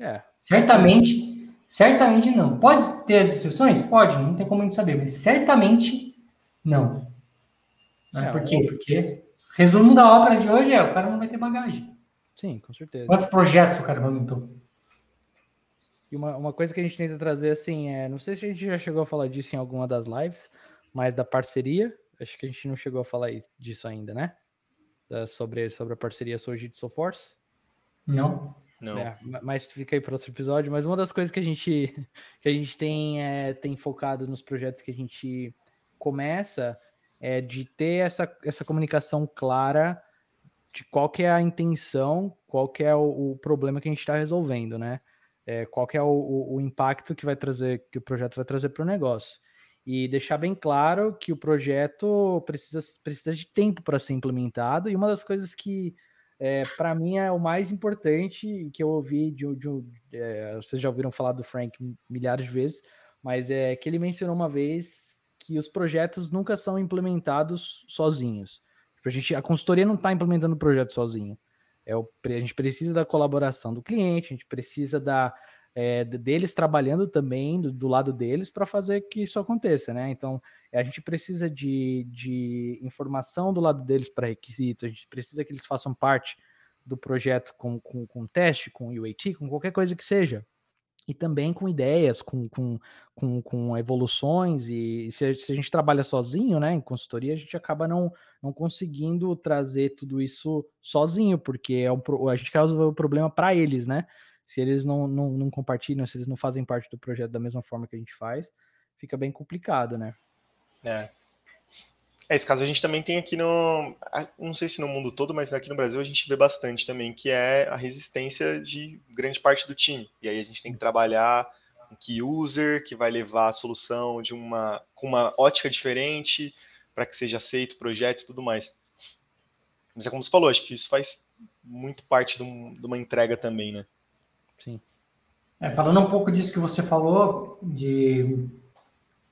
S3: É.
S1: Certamente, certamente não. Pode ter as exceções? Pode, não tem como a gente saber, mas certamente não. É, Por quê? Porque resumo da obra de hoje é o cara não vai ter bagagem.
S3: Sim, com certeza.
S1: Quantos projetos o cara aumentou?
S3: E uma, uma coisa que a gente tenta trazer assim é, não sei se a gente já chegou a falar disso em alguma das lives, mas da parceria, acho que a gente não chegou a falar disso ainda, né? Da, sobre, sobre a parceria Sojit Soforce.
S1: Não.
S2: Não.
S3: É, mas fica aí para outro episódio. Mas uma das coisas que a gente que a gente tem é, tem focado nos projetos que a gente começa é de ter essa, essa comunicação clara de qual que é a intenção, qual que é o, o problema que a gente está resolvendo, né? é, qual que é o, o, impacto que vai trazer, que o projeto vai trazer para o negócio. E deixar bem claro que o projeto precisa, precisa de tempo para ser implementado, e uma das coisas que é, para mim é o mais importante, que eu ouvi de, de, é, vocês já ouviram falar do Frank milhares de vezes, mas é que ele mencionou uma vez que os projetos nunca são implementados sozinhos. Tipo, a, gente, a consultoria não está implementando o projeto sozinho. É o, a gente precisa da colaboração do cliente, a gente precisa da, é, deles trabalhando também do, do lado deles para fazer que isso aconteça, né? Então, a gente precisa de, de informação do lado deles para requisito, a gente precisa que eles façam parte do projeto com, com, com teste, com UAT, com qualquer coisa que seja e também com ideias, com, com, com, com evoluções, e se a, se a, gente trabalha sozinho, né, em consultoria, a gente acaba não, não conseguindo trazer tudo isso sozinho, porque é um, a gente causa o problema para eles, né? Se eles não, não, não compartilham, se eles não fazem parte do projeto da mesma forma que a gente faz, fica bem complicado, né?
S2: É, é, esse caso a gente também tem aqui no. Não sei se no mundo todo, mas aqui no Brasil a gente vê bastante também, que é a resistência de grande parte do time. E aí a gente tem que trabalhar um key user que vai levar a solução de uma com uma ótica diferente para que seja aceito o projeto e tudo mais. Mas é como você falou, acho que isso faz muito parte de, de uma entrega também, né?
S3: Sim.
S1: É, falando um pouco disso que você falou, de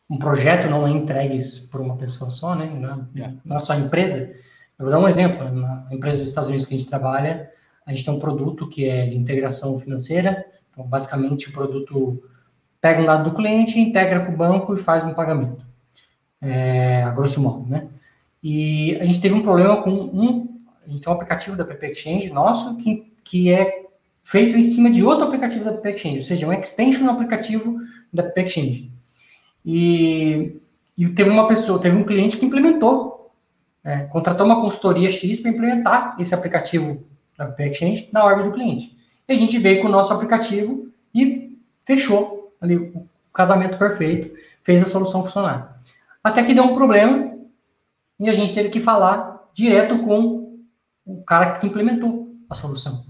S1: um projeto não é entregue por uma pessoa só, né? Não, é, é só a empresa. Eu vou dar um exemplo. Na empresa dos Estados Unidos que a gente trabalha, a gente tem um produto que é de integração financeira. Então, basicamente, o produto pega um dado do cliente, integra com o banco e faz um pagamento. É, a grosso modo, né? E a gente teve um problema com um... A gente tem um aplicativo da PP Exchange nosso que, que é feito em cima de outro aplicativo da PP Exchange, ou seja, um extension no aplicativo da PP Exchange. E, e teve uma pessoa, teve um cliente que implementou, é, contratou uma consultoria X para implementar esse aplicativo da Exchange na ordem do cliente. E a gente veio com o nosso aplicativo e fechou ali o casamento perfeito, fez a solução funcionar. Até que deu um problema e a gente teve que falar direto com o cara que implementou a solução.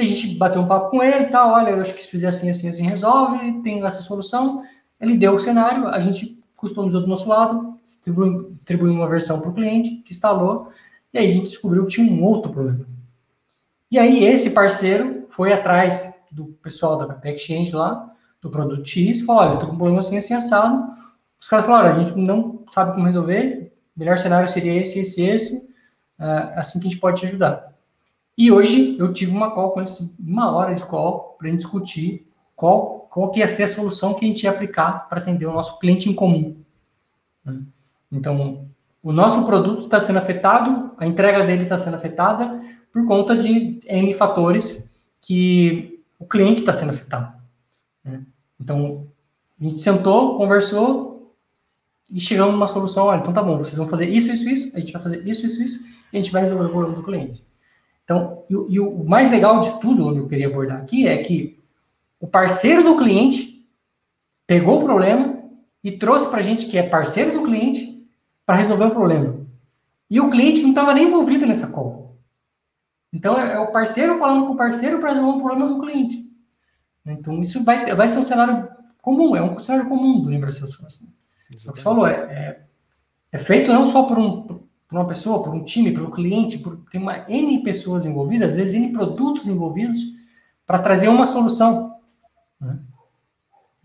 S1: E a gente bateu um papo com ele, tá, olha, eu acho que se fizer assim, assim, assim, resolve, tem essa solução. Ele deu o cenário, a gente customizou do nosso lado, distribuiu, distribuiu uma versão para o cliente, que instalou, e aí a gente descobriu que tinha um outro problema. E aí esse parceiro foi atrás do pessoal da PP Exchange lá, do produto X, falou, olha, estou com um problema assim, assim, assado. Os caras falaram, a gente não sabe como resolver, o melhor cenário seria esse, esse, esse, uh, assim que a gente pode te ajudar. E hoje eu tive uma call com eles, uma hora de call, para discutir qual, qual que ia ser a solução que a gente ia aplicar para atender o nosso cliente em comum. Né? Então, o nosso produto está sendo afetado, a entrega dele está sendo afetada por conta de N fatores que o cliente está sendo afetado. Né? Então, a gente sentou, conversou e chegamos numa solução. Olha, então tá bom, vocês vão fazer isso, isso, isso, a gente vai fazer isso, isso, isso, e a gente vai resolver o problema do cliente. Então, e, e o mais legal de tudo, onde eu queria abordar aqui, é que o parceiro do cliente pegou o problema e trouxe para a gente, que é parceiro do cliente, para resolver o problema. E o cliente não estava nem envolvido nessa call. Então, é, é o parceiro falando com o parceiro para resolver um problema do cliente. Então, isso vai, vai ser um cenário comum, é um cenário comum do Lembra Salesforce. Né? O que você falou, é, é, é, feito não só por, um, por uma pessoa, por um time, pelo cliente, por, tem uma N pessoas envolvidas, às vezes N produtos envolvidos, para trazer uma solução. Né?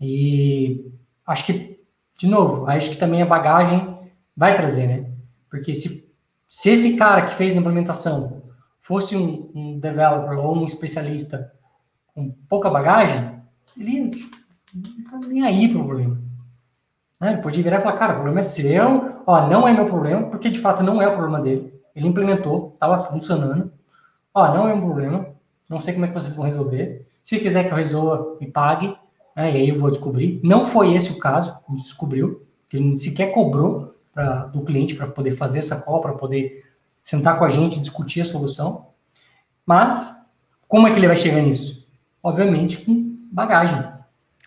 S1: E acho que, de novo, acho que também a bagagem vai trazer, né? Porque se, se esse cara que fez a implementação fosse um, um developer ou um especialista com pouca bagagem, ele não tá nem aí pro problema. Né? Ele podia virar e falar, cara, o problema é seu, ó, não é meu problema, porque de fato não é o problema dele. Ele implementou, estava funcionando. Ó, não é um problema, não sei como é que vocês vão resolver. Se quiser que eu resolva, me pague, né? e aí eu vou descobrir. Não foi esse o caso, a descobriu, que ele sequer cobrou pra, do cliente para poder fazer essa call, para poder sentar com a gente discutir a solução. Mas, como é que ele vai chegar nisso? Obviamente com bagagem.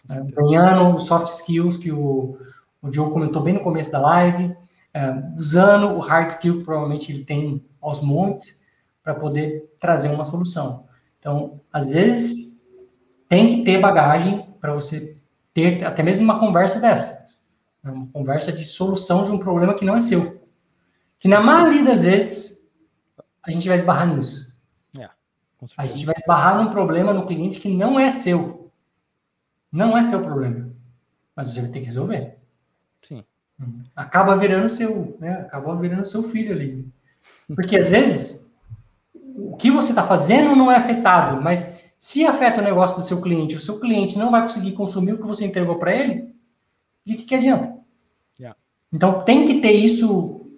S1: Né? Ganhando soft skills que o, o Joe comentou bem no começo da live, é, usando o hard skill que provavelmente ele tem aos montes para poder trazer uma solução. Então, às vezes, tem que ter bagagem para você ter até mesmo uma conversa dessa. Né? Uma conversa de solução de um problema que não é seu. Que na maioria das vezes, a gente vai esbarrar nisso. É, a gente vai esbarrar num problema no cliente que não é seu. Não é seu problema. Mas você vai ter que resolver. Sim. Acaba virando seu, né? Acaba virando seu filho ali. Porque às vezes o que você está fazendo não é afetado, mas se afeta o negócio do seu cliente, o seu cliente não vai conseguir consumir o que você entregou para ele, de que, que adianta? Yeah. Então tem que ter isso,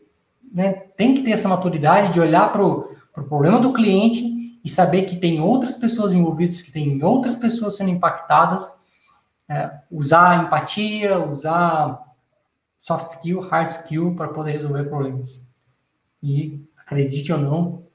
S1: né? Tem que ter essa maturidade de olhar para o pro problema do cliente e saber que tem outras pessoas envolvidas, que tem outras pessoas sendo impactadas, é, usar empatia, usar soft skill, hard skill para poder resolver problemas. E, acredite ou não,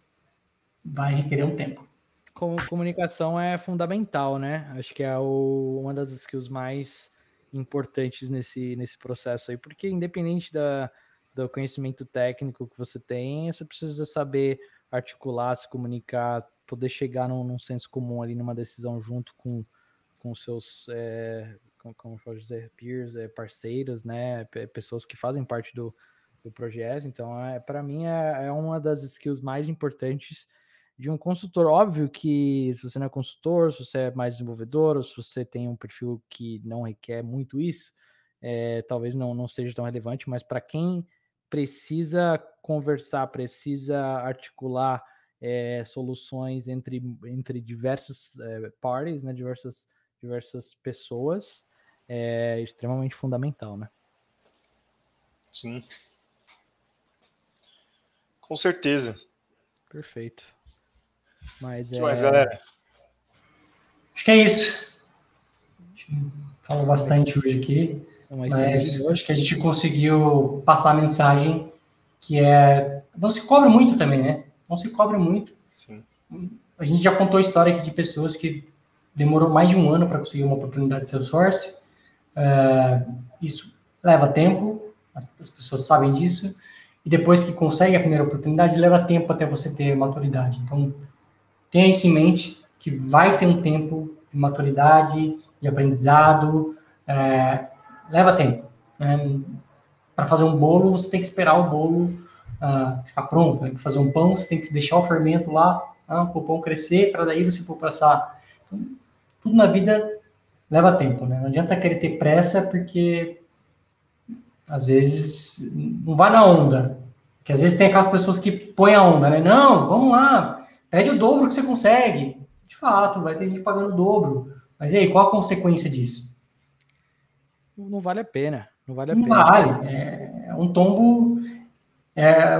S1: vai requerer um tempo.
S3: Como comunicação é fundamental, né? Acho que é o, uma das skills mais importantes nesse, nesse processo aí, porque independente da, do conhecimento técnico que você tem, você precisa saber articular, se comunicar, poder chegar num, num senso comum ali numa decisão junto com, com seus é, como, pode dizer, peers, parceiros, né, pessoas que fazem parte do, do projeto. Então, é, para mim, é, é uma das skills mais importantes de um consultor. Óbvio que se você não é consultor, se você é mais desenvolvedor, ou se você tem um perfil que não requer muito isso, é, talvez não, não seja tão relevante, mas para quem precisa conversar, precisa articular é, soluções entre, entre diversas é, parties, né, diversas, diversas pessoas, é extremamente fundamental, né?
S2: Sim. Com certeza.
S3: Perfeito. Mas
S2: o que é... mais, galera?
S1: Acho que é isso. Falou bastante hoje aqui. Mas acho que a gente conseguiu passar a mensagem que é. Não se cobre muito também, né? Não se cobre muito. Sim. A gente já contou a história aqui de pessoas que demorou mais de um ano para conseguir uma oportunidade de Salesforce é, isso leva tempo, as, as, pessoas sabem disso, e depois que consegue a primeira oportunidade, leva tempo até você ter maturidade. Então, tenha isso em mente, que vai ter um tempo de maturidade, de aprendizado, é, leva tempo. Né? Para fazer um bolo, você tem que esperar o bolo uh, ficar pronto. Né? Para fazer um pão, você tem que deixar o fermento lá, uh, para o pão crescer, para daí você for passar. Então, tudo na vida leva tempo, né? Não adianta querer ter pressa, porque às vezes não vai na onda. Que às vezes tem aquelas pessoas que põem a onda, né? Não, vamos lá, pede o dobro que você consegue. De fato, vai ter gente pagando o dobro. Mas e aí, qual a consequência disso?
S3: Não vale a pena. Não vale a
S1: não
S3: pena.
S1: Vale. É, um tombo é,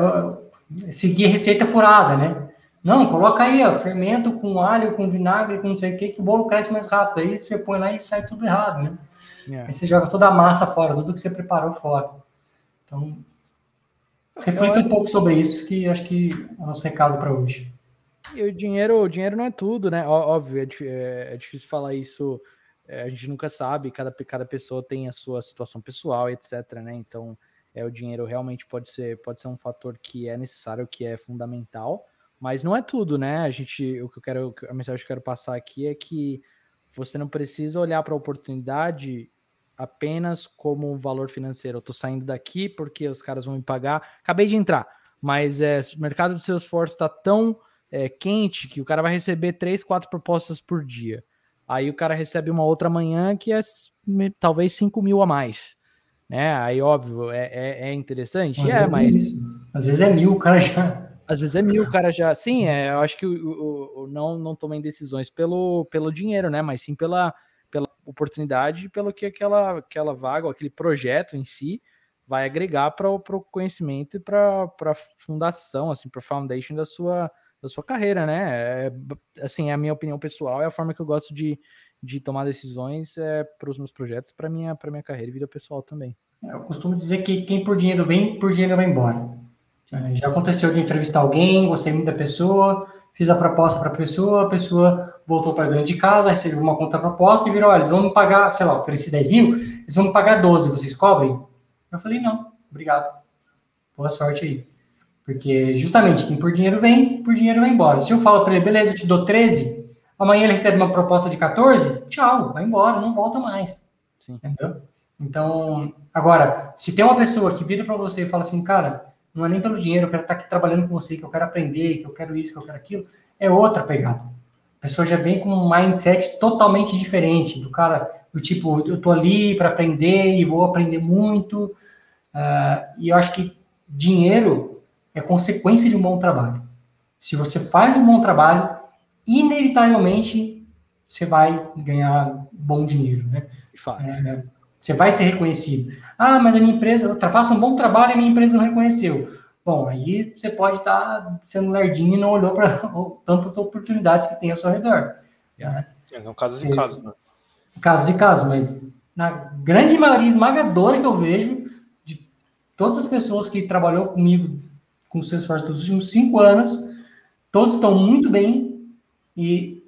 S1: seguir receita furada, né? Não, coloca aí, ó, fermento com alho, com vinagre, com não sei o que, que o bolo cresce mais rápido. Aí você põe lá e sai tudo errado, né? Yeah. É. Aí você joga toda a massa fora, tudo que você preparou fora. Então, reflita um pouco sobre isso, que acho que é o nosso recado para hoje.
S3: E o dinheiro, o dinheiro não é tudo, né? Óbvio, é, é, é difícil falar isso, é, a gente nunca sabe, cada, cada pessoa tem a sua situação pessoal, etc, né? Então, é, o dinheiro realmente pode ser, pode ser um fator que é necessário, que é fundamental, mas não é tudo, né? A gente, o que eu quero, a mensagem que eu quero passar aqui é que você não precisa olhar para a oportunidade apenas como um valor financeiro. Eu tô saindo daqui porque os caras vão me pagar. Acabei de entrar, mas é, o mercado do Salesforce está tão é, quente que o cara vai receber três, quatro propostas por dia. Aí o cara recebe uma outra manhã que é talvez 5 mil a mais. Né? Aí, óbvio, é, é, é interessante. Às é, mas.
S1: É Às vezes é mil, o cara já.
S3: Às vezes é mil, o cara já. Sim, é, eu acho que o, o, o, não, não tomem decisões pelo, pelo dinheiro, né? Mas sim pela, pela oportunidade, pelo que aquela, aquela vaga, aquele projeto em si vai agregar para o conhecimento e para a fundação, assim, para a foundation da sua, da sua carreira, né? É, assim, é a minha opinião pessoal, é a forma que eu gosto de, de tomar decisões é, para os meus projetos, para minha para minha carreira e vida pessoal também.
S1: É, eu costumo dizer que quem por dinheiro vem, por dinheiro vai embora. É, já aconteceu de entrevistar alguém, gostei muito da pessoa, fiz a proposta para a pessoa, a pessoa voltou para dentro de casa, recebeu uma contraproposta e virou, olha, eles vão me pagar, sei lá, ofereci 10 mil, eles vão me pagar 12, vocês cobrem? Eu falei, não, obrigado. Boa sorte aí. Porque justamente quem por dinheiro vem, por dinheiro vai embora. Se eu falo para ele, beleza, eu te dou 13, amanhã ele recebe uma proposta de 14, tchau, vai embora, não volta mais. Sim. Entendeu? Então, agora, se tem uma pessoa que vira para você e fala assim, cara, não é nem pelo dinheiro, eu quero estar aqui trabalhando com você, que eu quero aprender, que eu quero isso, que eu quero aquilo, é outra pegada. A pessoa já vem com um mindset totalmente diferente, do cara, do tipo, eu tô ali para aprender e vou aprender muito, uh, e eu acho que dinheiro é consequência de um bom trabalho. Se você faz um bom trabalho, inevitavelmente você vai ganhar bom dinheiro, né? De fato. É, você vai ser reconhecido. Ah, mas a minha empresa, eu faço um bom trabalho e a minha empresa não reconheceu. Bom, aí você pode estar sendo lerdinho e não olhou para tantas oportunidades que tem ao seu redor.
S2: Né? É, são casos e casos, né?
S1: Casos e casos, mas na grande maioria esmagadora que eu vejo, de todas as pessoas que trabalhou comigo com o Salesforce dos últimos cinco anos, todos estão muito bem e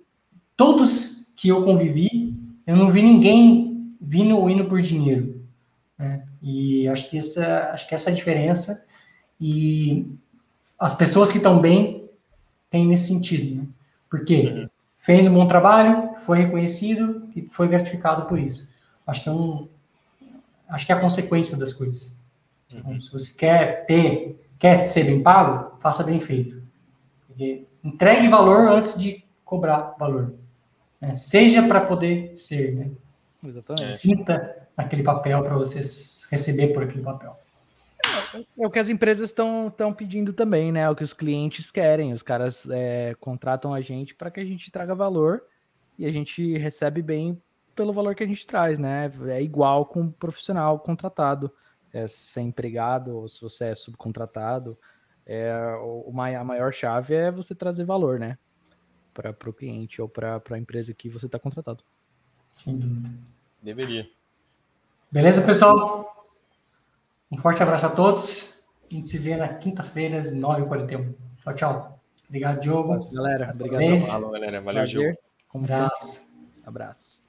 S1: todos que eu convivi, eu não vi ninguém vindo ou indo por dinheiro. Né? E acho que, essa, acho que essa é a diferença. E as pessoas que estão bem têm nesse sentido. Né? Porque uhum. fez um bom trabalho, foi reconhecido e foi gratificado por isso. Acho que é um, acho que é a consequência das coisas. Então, uhum. se você quer ter Quer ser bem pago? Faça bem feito. Porque entregue valor antes de cobrar valor. Né? Seja para poder ser. Né? Exatamente. Sinta aquele papel para você receber por aquele papel.
S3: É o que as empresas estão pedindo também, né? É o que os clientes querem. Os caras é, contratam a gente para que a gente traga valor e a gente recebe bem pelo valor que a gente traz, né? É igual com um profissional contratado é, se é empregado ou se você é subcontratado, é, o, a maior chave é você trazer valor, né? Para o cliente ou para a empresa que você está contratado.
S1: Sem dúvida.
S2: Deveria.
S1: Beleza, pessoal? Um forte abraço a todos. A gente se vê na quinta-feira, às 9h41. Tchau, tchau. Obrigado, Diogo.
S3: Nossa, galera. Obrigado.
S2: Falou, galera. Valeu,
S3: Prazer.
S2: Diogo.
S3: Como Abraço. Sempre. Abraço.